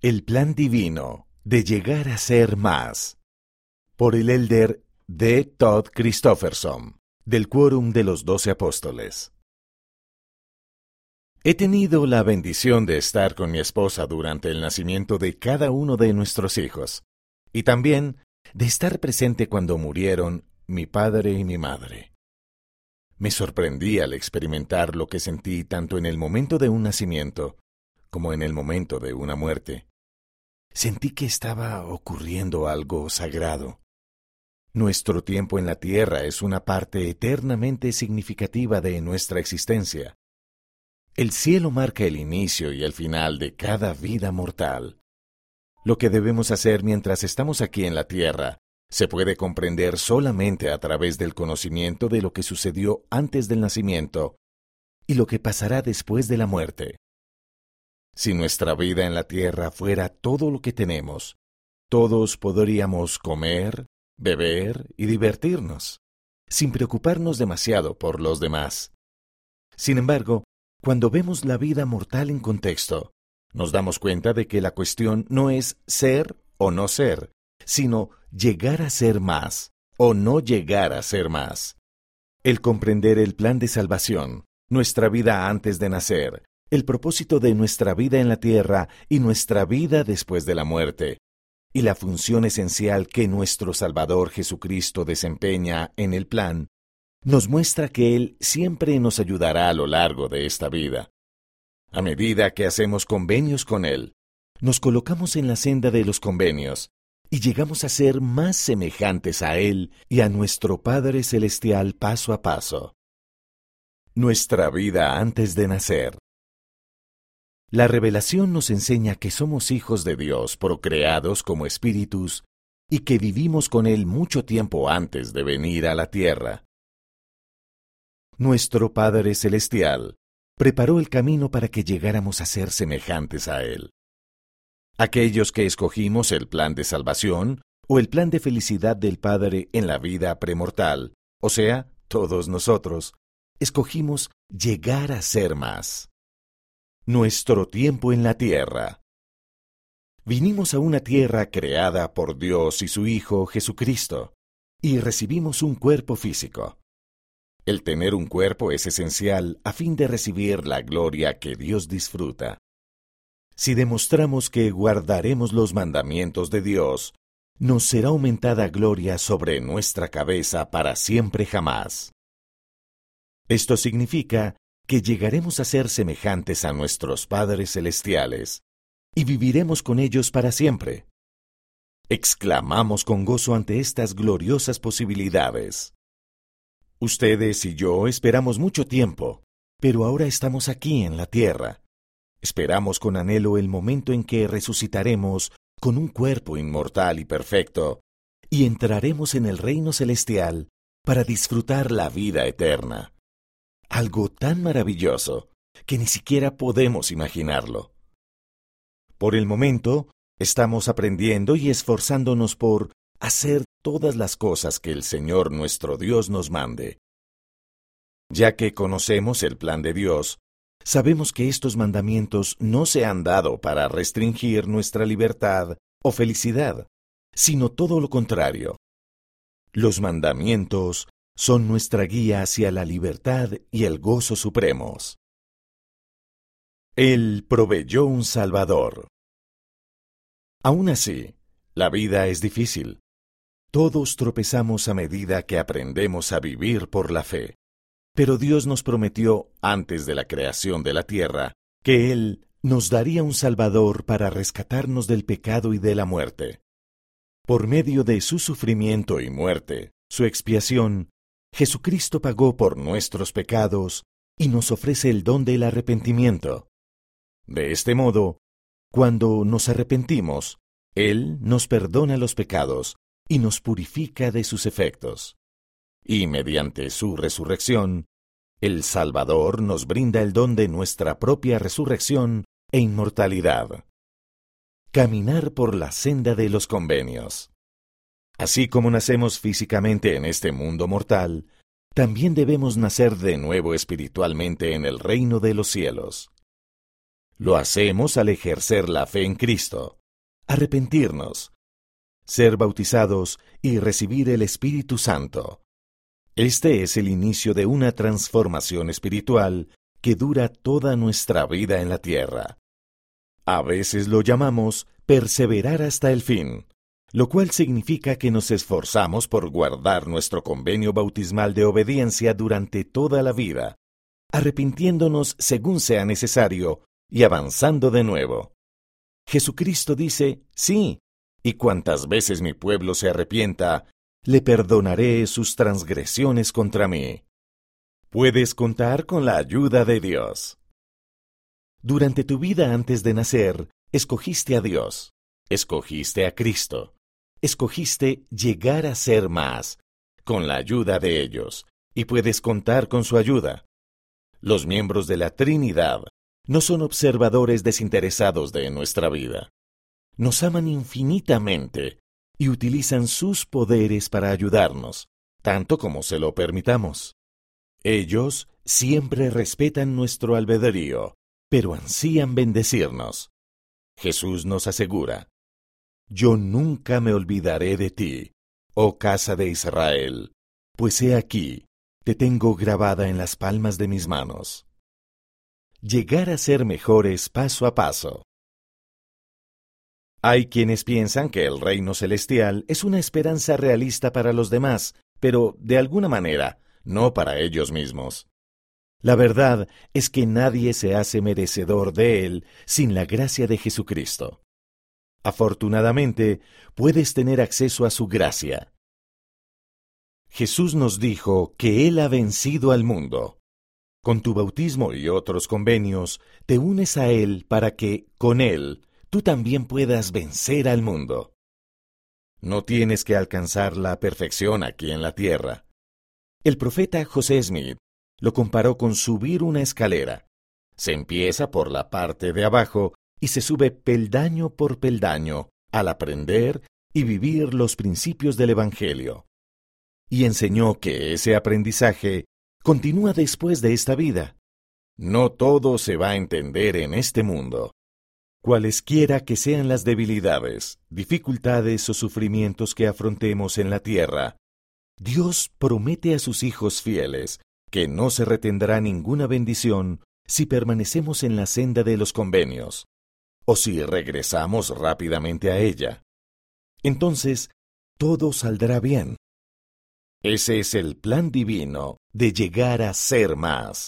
El plan divino de llegar a ser más. Por el elder D. Todd Christofferson, del Quórum de los Doce Apóstoles. He tenido la bendición de estar con mi esposa durante el nacimiento de cada uno de nuestros hijos, y también de estar presente cuando murieron mi padre y mi madre. Me sorprendí al experimentar lo que sentí tanto en el momento de un nacimiento como en el momento de una muerte. Sentí que estaba ocurriendo algo sagrado. Nuestro tiempo en la tierra es una parte eternamente significativa de nuestra existencia. El cielo marca el inicio y el final de cada vida mortal. Lo que debemos hacer mientras estamos aquí en la tierra se puede comprender solamente a través del conocimiento de lo que sucedió antes del nacimiento y lo que pasará después de la muerte. Si nuestra vida en la tierra fuera todo lo que tenemos, todos podríamos comer, beber y divertirnos, sin preocuparnos demasiado por los demás. Sin embargo, cuando vemos la vida mortal en contexto, nos damos cuenta de que la cuestión no es ser o no ser, sino llegar a ser más o no llegar a ser más. El comprender el plan de salvación, nuestra vida antes de nacer, el propósito de nuestra vida en la tierra y nuestra vida después de la muerte, y la función esencial que nuestro Salvador Jesucristo desempeña en el plan, nos muestra que Él siempre nos ayudará a lo largo de esta vida. A medida que hacemos convenios con Él, nos colocamos en la senda de los convenios, y llegamos a ser más semejantes a Él y a nuestro Padre Celestial paso a paso. Nuestra vida antes de nacer. La revelación nos enseña que somos hijos de Dios procreados como espíritus y que vivimos con Él mucho tiempo antes de venir a la tierra. Nuestro Padre Celestial preparó el camino para que llegáramos a ser semejantes a Él. Aquellos que escogimos el plan de salvación o el plan de felicidad del Padre en la vida premortal, o sea, todos nosotros, escogimos llegar a ser más. Nuestro tiempo en la tierra. Vinimos a una tierra creada por Dios y su Hijo Jesucristo, y recibimos un cuerpo físico. El tener un cuerpo es esencial a fin de recibir la gloria que Dios disfruta. Si demostramos que guardaremos los mandamientos de Dios, nos será aumentada gloria sobre nuestra cabeza para siempre jamás. Esto significa que llegaremos a ser semejantes a nuestros padres celestiales y viviremos con ellos para siempre. Exclamamos con gozo ante estas gloriosas posibilidades. Ustedes y yo esperamos mucho tiempo, pero ahora estamos aquí en la tierra Esperamos con anhelo el momento en que resucitaremos con un cuerpo inmortal y perfecto, y entraremos en el reino celestial para disfrutar la vida eterna. Algo tan maravilloso que ni siquiera podemos imaginarlo. Por el momento, estamos aprendiendo y esforzándonos por hacer todas las cosas que el Señor nuestro Dios nos mande. Ya que conocemos el plan de Dios, sabemos que estos mandamientos no se han dado para restringir nuestra libertad o felicidad, sino todo lo contrario. Los mandamientos son nuestra guía hacia la libertad y el gozo supremos. Él proveyó un Salvador. Aún así, la vida es difícil. Todos tropezamos a medida que aprendemos a vivir por la fe. Pero Dios nos prometió, antes de la creación de la tierra, que Él nos daría un Salvador para rescatarnos del pecado y de la muerte. Por medio de su sufrimiento y muerte, su expiación, Jesucristo pagó por nuestros pecados y nos ofrece el don del arrepentimiento. De este modo, cuando nos arrepentimos, Él nos perdona los pecados y nos purifica de sus efectos y mediante su resurrección, el Salvador nos brinda el don de nuestra propia resurrección e inmortalidad. Caminar por la senda de los convenios. Así como nacemos físicamente en este mundo mortal, también debemos nacer de nuevo espiritualmente en el reino de los cielos. Lo hacemos al ejercer la fe en Cristo, arrepentirnos, ser bautizados y recibir el Espíritu Santo. Este es el inicio de una transformación espiritual que dura toda nuestra vida en la tierra. A veces lo llamamos perseverar hasta el fin, lo cual significa que nos esforzamos por guardar nuestro convenio bautismal de obediencia durante toda la vida, arrepintiéndonos según sea necesario y avanzando de nuevo. Jesucristo dice, sí, y cuantas veces mi pueblo se arrepienta, le perdonaré sus transgresiones contra mí. Puedes contar con la ayuda de Dios. Durante tu vida antes de nacer, escogiste a Dios, escogiste a Cristo, escogiste llegar a ser más, con la ayuda de ellos, y puedes contar con su ayuda. Los miembros de la Trinidad no son observadores desinteresados de nuestra vida nos aman infinitamente y utilizan sus poderes para ayudarnos, tanto como se lo permitamos. Ellos siempre respetan nuestro albedrío, pero ansían bendecirnos. Jesús nos asegura, Yo nunca me olvidaré de ti, oh casa de Israel, pues he aquí, te tengo grabada en las palmas de mis manos. Llegar a ser mejores paso a paso. Hay quienes piensan que el reino celestial es una esperanza realista para los demás, pero de alguna manera, no para ellos mismos. La verdad es que nadie se hace merecedor de él sin la gracia de Jesucristo. Afortunadamente, puedes tener acceso a su gracia. Jesús nos dijo que Él ha vencido al mundo. Con tu bautismo y otros convenios, te unes a Él para que, con Él, tú también puedas vencer al mundo. No tienes que alcanzar la perfección aquí en la tierra. El profeta José Smith lo comparó con subir una escalera. Se empieza por la parte de abajo y se sube peldaño por peldaño al aprender y vivir los principios del Evangelio. Y enseñó que ese aprendizaje continúa después de esta vida. No todo se va a entender en este mundo, Cualesquiera que sean las debilidades, dificultades o sufrimientos que afrontemos en la tierra, Dios promete a sus hijos fieles que no se retendrá ninguna bendición si permanecemos en la senda de los convenios, o si regresamos rápidamente a ella. Entonces, todo saldrá bien. Ese es el plan divino de llegar a ser más.